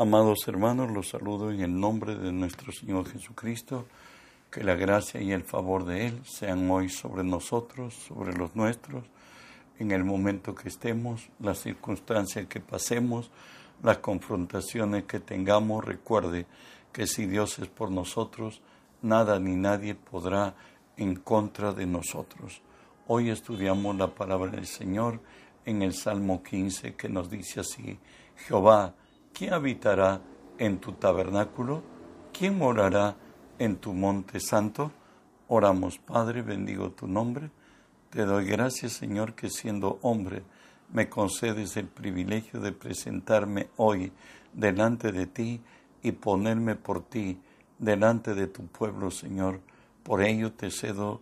Amados hermanos, los saludo en el nombre de nuestro Señor Jesucristo. Que la gracia y el favor de Él sean hoy sobre nosotros, sobre los nuestros, en el momento que estemos, las circunstancias que pasemos, las confrontaciones que tengamos. Recuerde que si Dios es por nosotros, nada ni nadie podrá en contra de nosotros. Hoy estudiamos la palabra del Señor en el Salmo 15 que nos dice así, Jehová, ¿quién habitará en tu tabernáculo? ¿Quién morará en tu monte santo? Oramos, Padre, bendigo tu nombre. Te doy gracias, Señor, que siendo hombre me concedes el privilegio de presentarme hoy delante de ti y ponerme por ti delante de tu pueblo, Señor. Por ello te cedo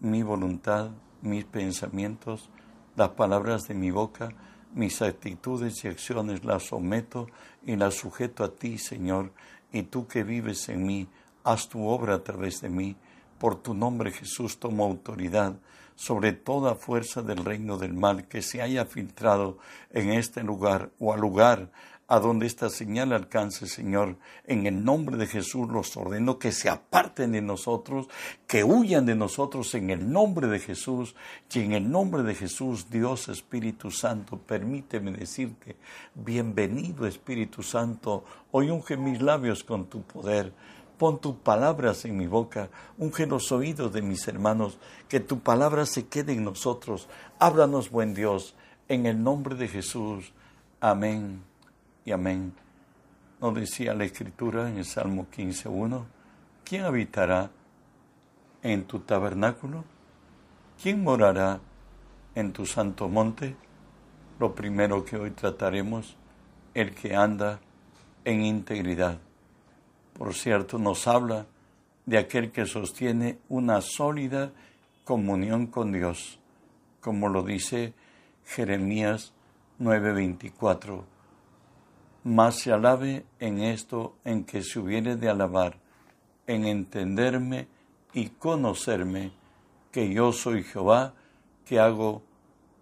mi voluntad, mis pensamientos, las palabras de mi boca, mis actitudes y acciones las someto y las sujeto a ti, Señor, y tú que vives en mí, haz tu obra a través de mí. Por tu nombre, Jesús, tomo autoridad sobre toda fuerza del reino del mal que se haya filtrado en este lugar o al lugar a donde esta señal alcance, Señor. En el nombre de Jesús los ordeno que se aparten de nosotros, que huyan de nosotros en el nombre de Jesús. Y en el nombre de Jesús, Dios Espíritu Santo, permíteme decirte, bienvenido Espíritu Santo, hoy unge mis labios con tu poder. Pon tus palabras en mi boca, unge los oídos de mis hermanos, que tu palabra se quede en nosotros. Háblanos, buen Dios, en el nombre de Jesús. Amén y amén. Nos decía la Escritura en el Salmo 15.1, ¿quién habitará en tu tabernáculo? ¿Quién morará en tu santo monte? Lo primero que hoy trataremos, el que anda en integridad. Por cierto, nos habla de aquel que sostiene una sólida comunión con Dios, como lo dice Jeremías 9:24 mas se alabe en esto en que se hubiere de alabar, en entenderme y conocerme, que yo soy Jehová, que hago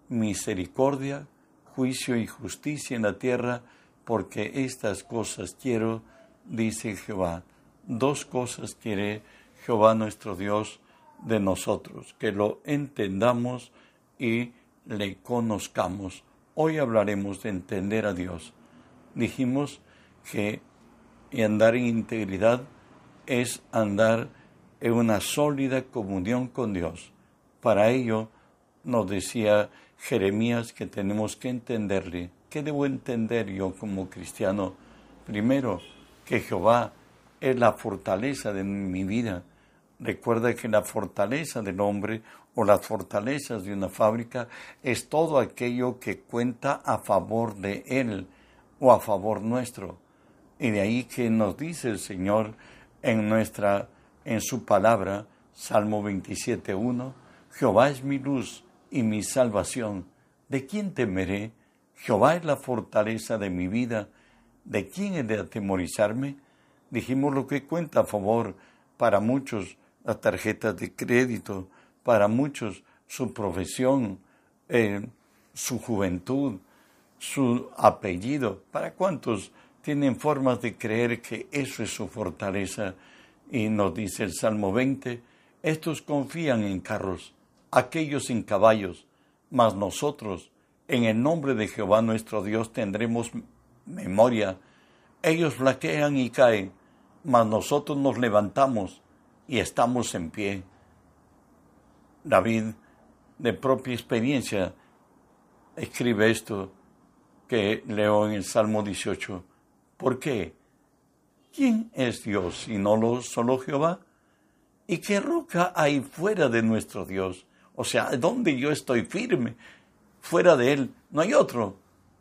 misericordia, juicio y justicia en la tierra, porque estas cosas quiero, dice Jehová. Dos cosas quiere Jehová nuestro Dios de nosotros, que lo entendamos y le conozcamos. Hoy hablaremos de entender a Dios dijimos que andar en integridad es andar en una sólida comunión con Dios. Para ello nos decía Jeremías que tenemos que entenderle. ¿Qué debo entender yo como cristiano? Primero, que Jehová es la fortaleza de mi vida. Recuerda que la fortaleza del hombre o las fortalezas de una fábrica es todo aquello que cuenta a favor de él o a favor nuestro. Y de ahí que nos dice el Señor en nuestra en su palabra, Salmo 27.1, Jehová es mi luz y mi salvación. ¿De quién temeré? Jehová es la fortaleza de mi vida. ¿De quién he de atemorizarme? Dijimos lo que cuenta a favor para muchos las tarjetas de crédito, para muchos su profesión, eh, su juventud, su apellido. ¿Para cuántos tienen formas de creer que eso es su fortaleza? Y nos dice el Salmo 20, estos confían en carros, aquellos en caballos, mas nosotros, en el nombre de Jehová nuestro Dios, tendremos memoria. Ellos flaquean y caen, mas nosotros nos levantamos y estamos en pie. David, de propia experiencia, escribe esto que leo en el Salmo 18. ¿Por qué? ¿Quién es Dios y no lo, solo Jehová? ¿Y qué roca hay fuera de nuestro Dios? O sea, ¿dónde yo estoy firme? Fuera de Él no hay otro.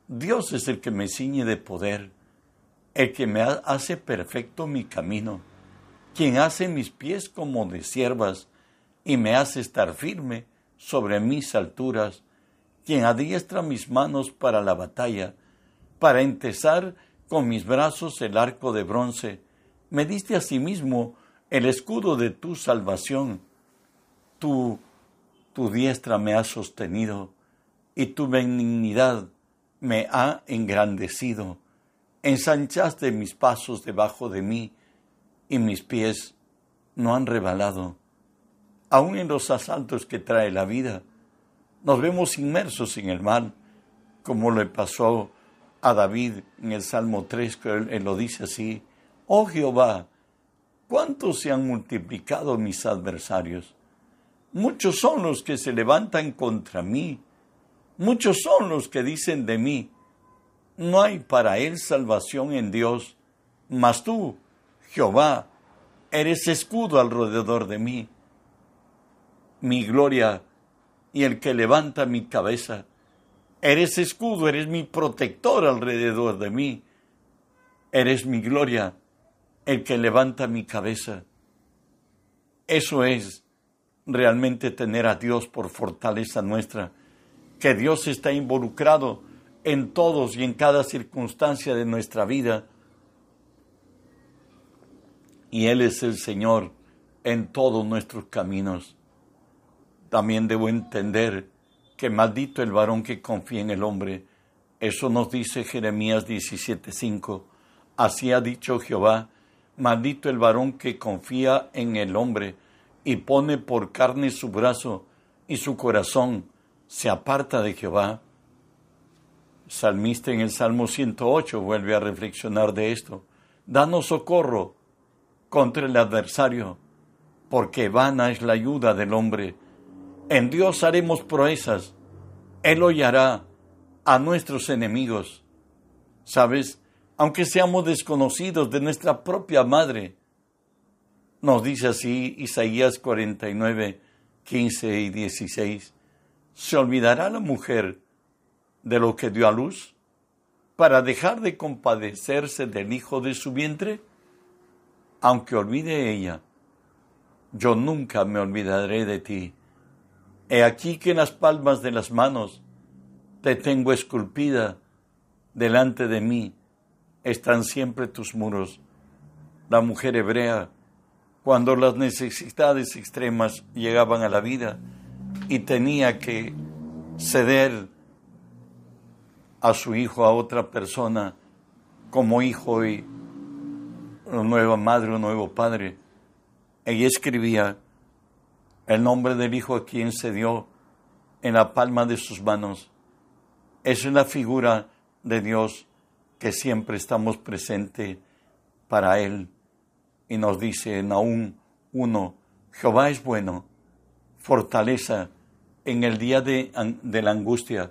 Dios es el que me ciñe de poder, el que me hace perfecto mi camino, quien hace mis pies como de siervas y me hace estar firme sobre mis alturas quien adiestra mis manos para la batalla, para entesar con mis brazos el arco de bronce. Me diste asimismo el escudo de tu salvación. Tu, tu diestra me ha sostenido y tu benignidad me ha engrandecido. ensanchaste mis pasos debajo de mí y mis pies no han rebalado. Aún en los asaltos que trae la vida, nos vemos inmersos en el mal, como le pasó a David en el Salmo 3, que él, lo dice así, oh Jehová, ¿cuántos se han multiplicado mis adversarios? Muchos son los que se levantan contra mí, muchos son los que dicen de mí, no hay para él salvación en Dios, mas tú, Jehová, eres escudo alrededor de mí, mi gloria y el que levanta mi cabeza. Eres escudo, eres mi protector alrededor de mí. Eres mi gloria, el que levanta mi cabeza. Eso es realmente tener a Dios por fortaleza nuestra, que Dios está involucrado en todos y en cada circunstancia de nuestra vida y Él es el Señor en todos nuestros caminos. También debo entender que maldito el varón que confía en el hombre. Eso nos dice Jeremías 17:5. Así ha dicho Jehová, maldito el varón que confía en el hombre y pone por carne su brazo y su corazón se aparta de Jehová. Salmista en el Salmo 108 vuelve a reflexionar de esto. Danos socorro contra el adversario, porque vana es la ayuda del hombre. En Dios haremos proezas. Él hollará a nuestros enemigos. ¿Sabes? Aunque seamos desconocidos de nuestra propia madre. Nos dice así Isaías 49, 15 y 16. ¿Se olvidará la mujer de lo que dio a luz para dejar de compadecerse del hijo de su vientre? aunque olvide ella, yo nunca me olvidaré de ti. He aquí que en las palmas de las manos te tengo esculpida, delante de mí están siempre tus muros. La mujer hebrea, cuando las necesidades extremas llegaban a la vida y tenía que ceder a su hijo a otra persona como hijo y una nueva madre, un nuevo padre. Ella escribía el nombre del hijo a quien se dio en la palma de sus manos. Es la figura de Dios que siempre estamos presente para Él. Y nos dice en aún uno, Jehová es bueno, fortaleza en el día de, de la angustia.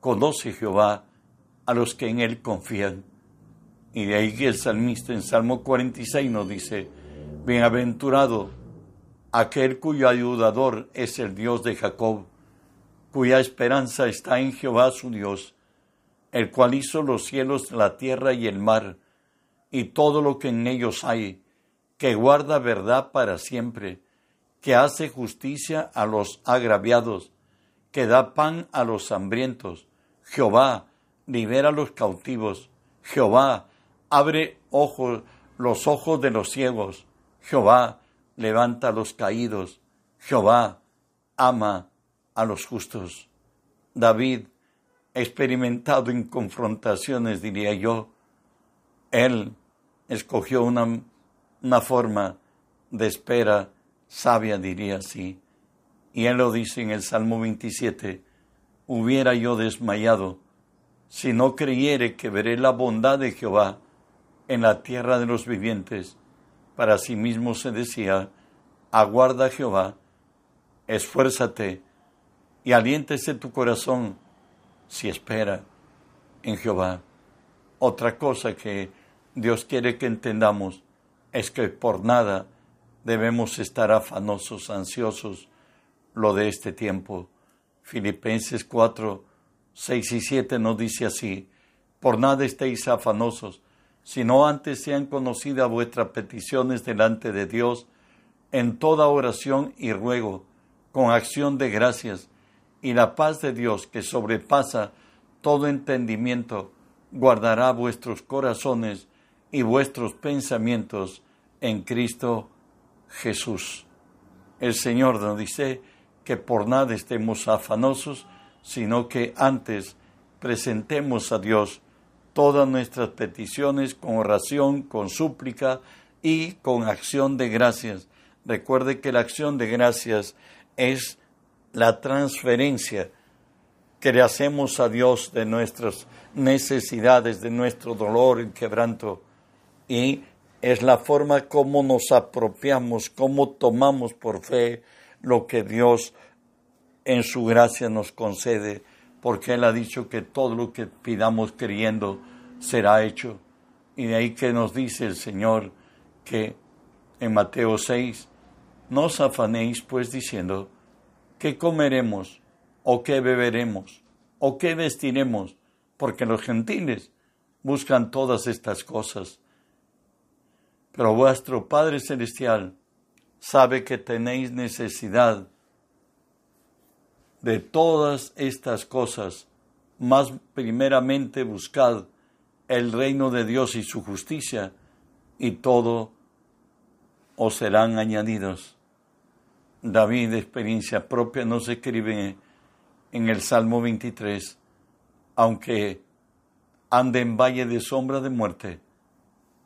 Conoce Jehová a los que en Él confían. Y de ahí que el salmista en Salmo 46 nos dice, Bienaventurado aquel cuyo ayudador es el Dios de Jacob, cuya esperanza está en Jehová su Dios, el cual hizo los cielos, la tierra y el mar, y todo lo que en ellos hay, que guarda verdad para siempre, que hace justicia a los agraviados, que da pan a los hambrientos. Jehová libera a los cautivos. Jehová abre ojos, los ojos de los ciegos. Jehová levanta a los caídos. Jehová ama a los justos. David, experimentado en confrontaciones, diría yo, él escogió una, una forma de espera sabia, diría así. Y él lo dice en el Salmo 27, hubiera yo desmayado si no creyere que veré la bondad de Jehová en la tierra de los vivientes. Para sí mismo se decía, aguarda Jehová, esfuérzate y aliéntese tu corazón si espera en Jehová. Otra cosa que Dios quiere que entendamos es que por nada debemos estar afanosos, ansiosos, lo de este tiempo. Filipenses 4, 6 y 7 nos dice así, por nada estéis afanosos, sino antes sean conocidas vuestras peticiones delante de Dios en toda oración y ruego, con acción de gracias, y la paz de Dios que sobrepasa todo entendimiento, guardará vuestros corazones y vuestros pensamientos en Cristo Jesús. El Señor nos dice que por nada estemos afanosos, sino que antes presentemos a Dios todas nuestras peticiones con oración, con súplica y con acción de gracias. Recuerde que la acción de gracias es la transferencia que le hacemos a Dios de nuestras necesidades, de nuestro dolor y quebranto. Y es la forma como nos apropiamos, como tomamos por fe lo que Dios en su gracia nos concede, porque Él ha dicho que todo lo que pidamos creyendo será hecho. Y de ahí que nos dice el Señor que en Mateo 6, no os afanéis pues diciendo, ¿qué comeremos? ¿O qué beberemos? ¿O qué vestiremos? Porque los gentiles buscan todas estas cosas. Pero vuestro Padre Celestial sabe que tenéis necesidad de todas estas cosas, más primeramente buscad el reino de Dios y su justicia, y todo os serán añadidos. David, de experiencia propia, nos escribe en el Salmo 23, aunque ande en valle de sombra de muerte,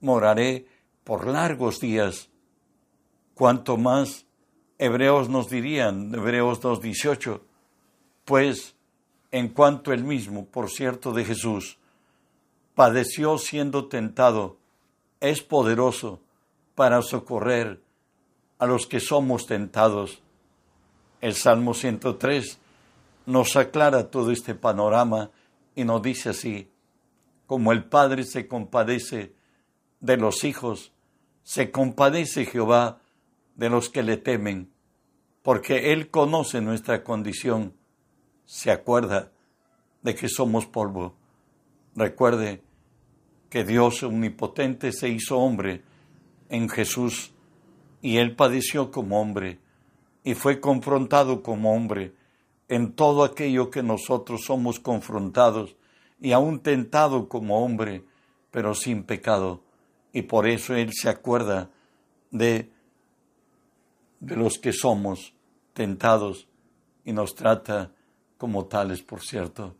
moraré por largos días. Cuanto más hebreos nos dirían, Hebreos 2.18, pues en cuanto él mismo, por cierto, de Jesús, padeció siendo tentado, es poderoso para socorrer a los que somos tentados. El Salmo 103 nos aclara todo este panorama y nos dice así, como el Padre se compadece de los hijos, se compadece Jehová de los que le temen, porque Él conoce nuestra condición se acuerda de que somos polvo. Recuerde que Dios omnipotente se hizo hombre en Jesús y él padeció como hombre y fue confrontado como hombre en todo aquello que nosotros somos confrontados y aún tentado como hombre, pero sin pecado. Y por eso Él se acuerda de, de los que somos tentados y nos trata como tales, por cierto.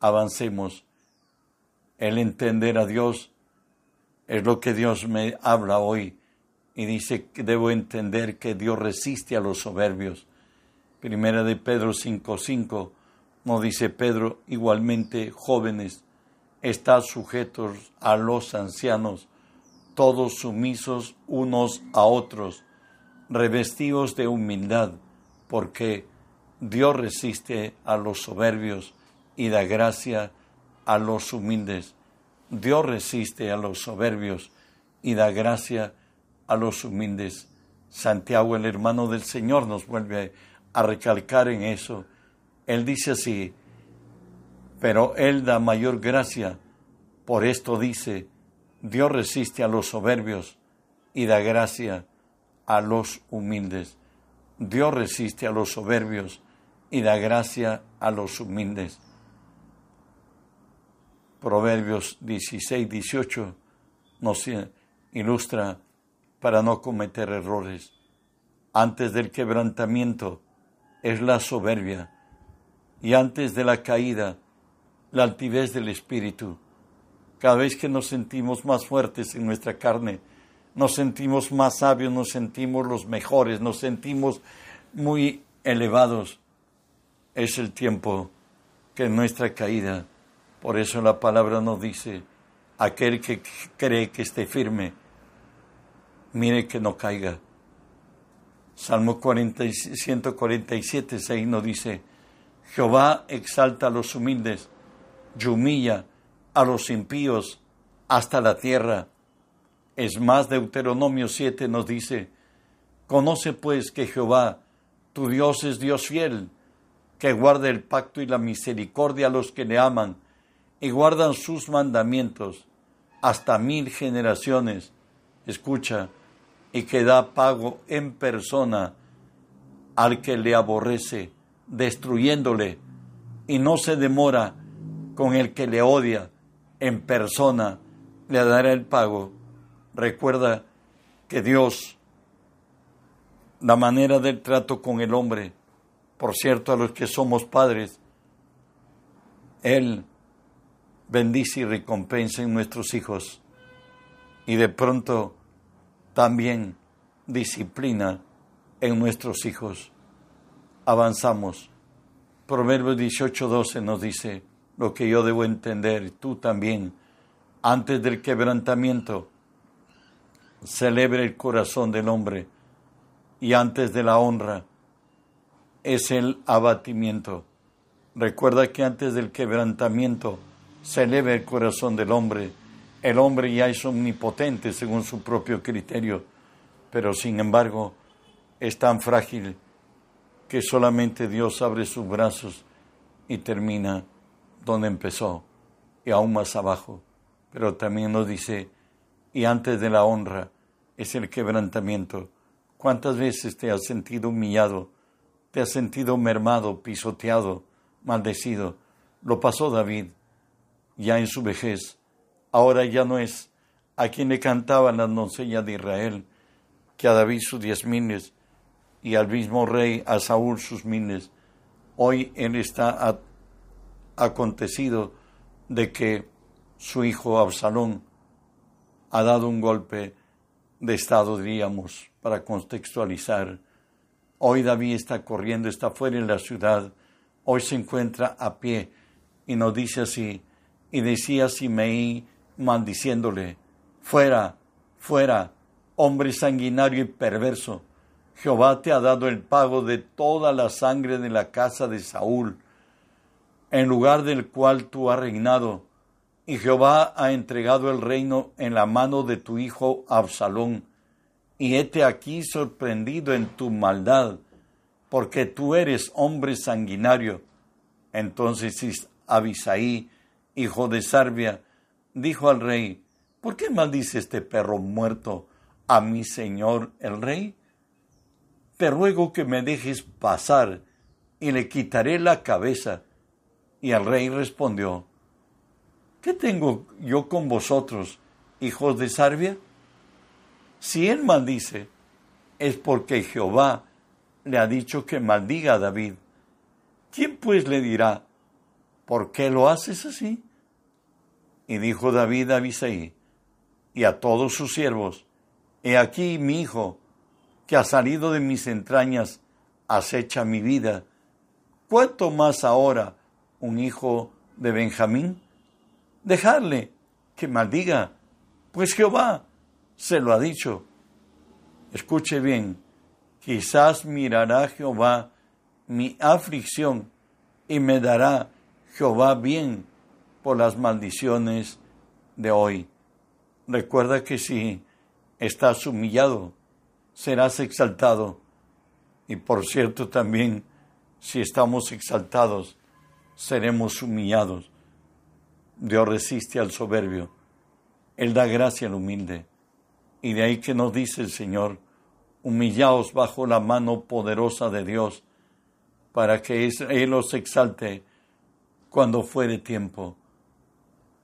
Avancemos. El entender a Dios es lo que Dios me habla hoy y dice que debo entender que Dios resiste a los soberbios. Primera de Pedro 5:5 nos dice Pedro, igualmente jóvenes, están sujetos a los ancianos, todos sumisos unos a otros, revestidos de humildad, porque Dios resiste a los soberbios y da gracia a los humildes. Dios resiste a los soberbios y da gracia a los humildes. Santiago, el hermano del Señor, nos vuelve a recalcar en eso. Él dice así, pero Él da mayor gracia. Por esto dice, Dios resiste a los soberbios y da gracia a los humildes. Dios resiste a los soberbios y da gracia a los humildes. Proverbios 16, 18 nos ilustra para no cometer errores. Antes del quebrantamiento es la soberbia y antes de la caída la altivez del espíritu. Cada vez que nos sentimos más fuertes en nuestra carne, nos sentimos más sabios, nos sentimos los mejores, nos sentimos muy elevados es el tiempo que nuestra caída. Por eso la palabra nos dice, aquel que cree que esté firme, mire que no caiga. Salmo 40, 147, 6 nos dice, Jehová exalta a los humildes y humilla a los impíos hasta la tierra. Es más, Deuteronomio 7 nos dice, Conoce pues que Jehová, tu Dios es Dios fiel, que guarde el pacto y la misericordia a los que le aman y guardan sus mandamientos, hasta mil generaciones, escucha, y que da pago en persona al que le aborrece, destruyéndole, y no se demora con el que le odia en persona, le dará el pago. Recuerda que Dios, la manera del trato con el hombre, por cierto, a los que somos padres, Él bendice y recompensa en nuestros hijos y de pronto también disciplina en nuestros hijos. Avanzamos. Proverbios 18:12 nos dice lo que yo debo entender, tú también, antes del quebrantamiento, celebre el corazón del hombre y antes de la honra es el abatimiento. Recuerda que antes del quebrantamiento se eleva el corazón del hombre. El hombre ya es omnipotente según su propio criterio, pero sin embargo es tan frágil que solamente Dios abre sus brazos y termina donde empezó y aún más abajo. Pero también nos dice, y antes de la honra es el quebrantamiento. ¿Cuántas veces te has sentido humillado? te has sentido mermado, pisoteado, maldecido. Lo pasó David, ya en su vejez. Ahora ya no es a quien le cantaban las doncellas de Israel, que a David sus diez miles y al mismo rey, a Saúl sus miles. Hoy él está acontecido de que su hijo Absalón ha dado un golpe de estado, diríamos, para contextualizar. Hoy David está corriendo, está fuera en la ciudad, hoy se encuentra a pie y nos dice así, y decía Simeí maldiciéndole, fuera, fuera, hombre sanguinario y perverso, Jehová te ha dado el pago de toda la sangre de la casa de Saúl, en lugar del cual tú has reinado, y Jehová ha entregado el reino en la mano de tu hijo Absalón y hete aquí sorprendido en tu maldad, porque tú eres hombre sanguinario. Entonces Abisaí, hijo de Sarbia, dijo al rey, ¿por qué maldice este perro muerto a mi señor el rey? Te ruego que me dejes pasar y le quitaré la cabeza. Y el rey respondió, ¿qué tengo yo con vosotros, hijos de Sarbia? Si él maldice, es porque Jehová le ha dicho que maldiga a David. ¿Quién pues le dirá, ¿por qué lo haces así? Y dijo David a Abisai y a todos sus siervos, He aquí mi hijo, que ha salido de mis entrañas, acecha mi vida. ¿Cuánto más ahora un hijo de Benjamín? Dejarle que maldiga, pues Jehová se lo ha dicho. Escuche bien, quizás mirará Jehová mi aflicción y me dará Jehová bien por las maldiciones de hoy. Recuerda que si estás humillado, serás exaltado. Y por cierto también, si estamos exaltados, seremos humillados. Dios resiste al soberbio. Él da gracia al humilde. Y de ahí que nos dice el Señor, humillaos bajo la mano poderosa de Dios, para que Él os exalte cuando fuere tiempo.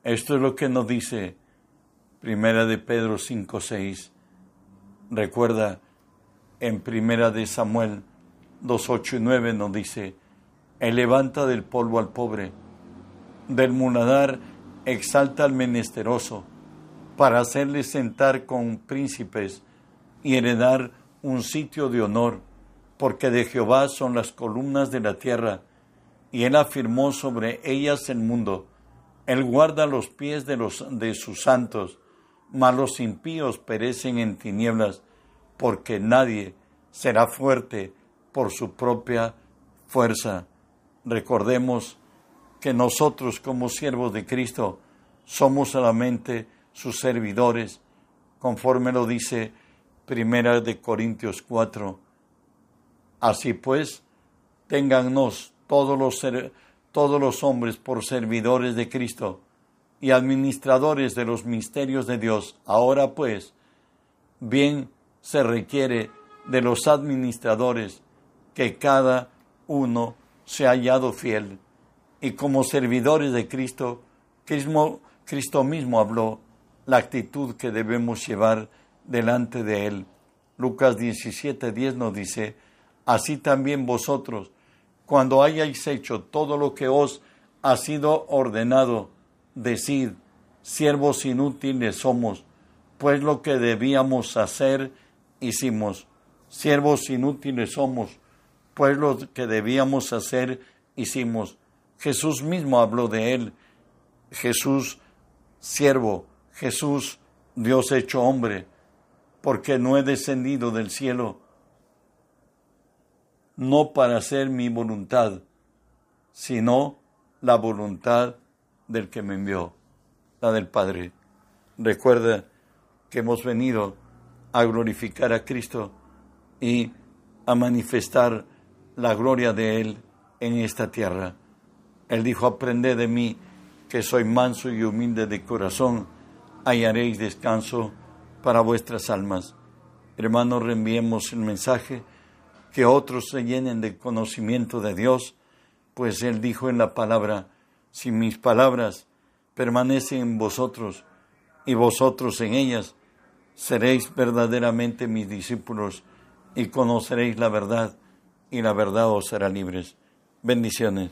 Esto es lo que nos dice Primera de Pedro 5, 6. Recuerda, en Primera de Samuel 2, 8 y 9 nos dice, Él levanta del polvo al pobre, del munadar exalta al menesteroso, para hacerle sentar con príncipes y heredar un sitio de honor, porque de Jehová son las columnas de la tierra, y él afirmó sobre ellas el mundo. Él guarda los pies de, los, de sus santos, mas los impíos perecen en tinieblas, porque nadie será fuerte por su propia fuerza. Recordemos que nosotros como siervos de Cristo somos solamente sus servidores, conforme lo dice Primera de Corintios 4. Así pues, téngannos todos los, todos los hombres por servidores de Cristo y administradores de los misterios de Dios. Ahora pues, bien se requiere de los administradores que cada uno se ha hallado fiel y como servidores de Cristo, Cristo, mismo habló la actitud que debemos llevar delante de Él. Lucas 17:10 nos dice, así también vosotros, cuando hayáis hecho todo lo que os ha sido ordenado, decid, siervos inútiles somos, pues lo que debíamos hacer hicimos. Siervos inútiles somos, pues lo que debíamos hacer hicimos. Jesús mismo habló de él. Jesús, siervo, Jesús, Dios hecho hombre, porque no he descendido del cielo, no para hacer mi voluntad, sino la voluntad del que me envió, la del Padre. Recuerda que hemos venido a glorificar a Cristo y a manifestar la gloria de Él en esta tierra. Él dijo, aprended de mí, que soy manso y humilde de corazón, hallaréis descanso para vuestras almas. Hermanos, reenviemos el mensaje, que otros se llenen de conocimiento de Dios, pues Él dijo en la palabra, si mis palabras permanecen en vosotros y vosotros en ellas, seréis verdaderamente mis discípulos y conoceréis la verdad y la verdad os hará libres. Bendiciones.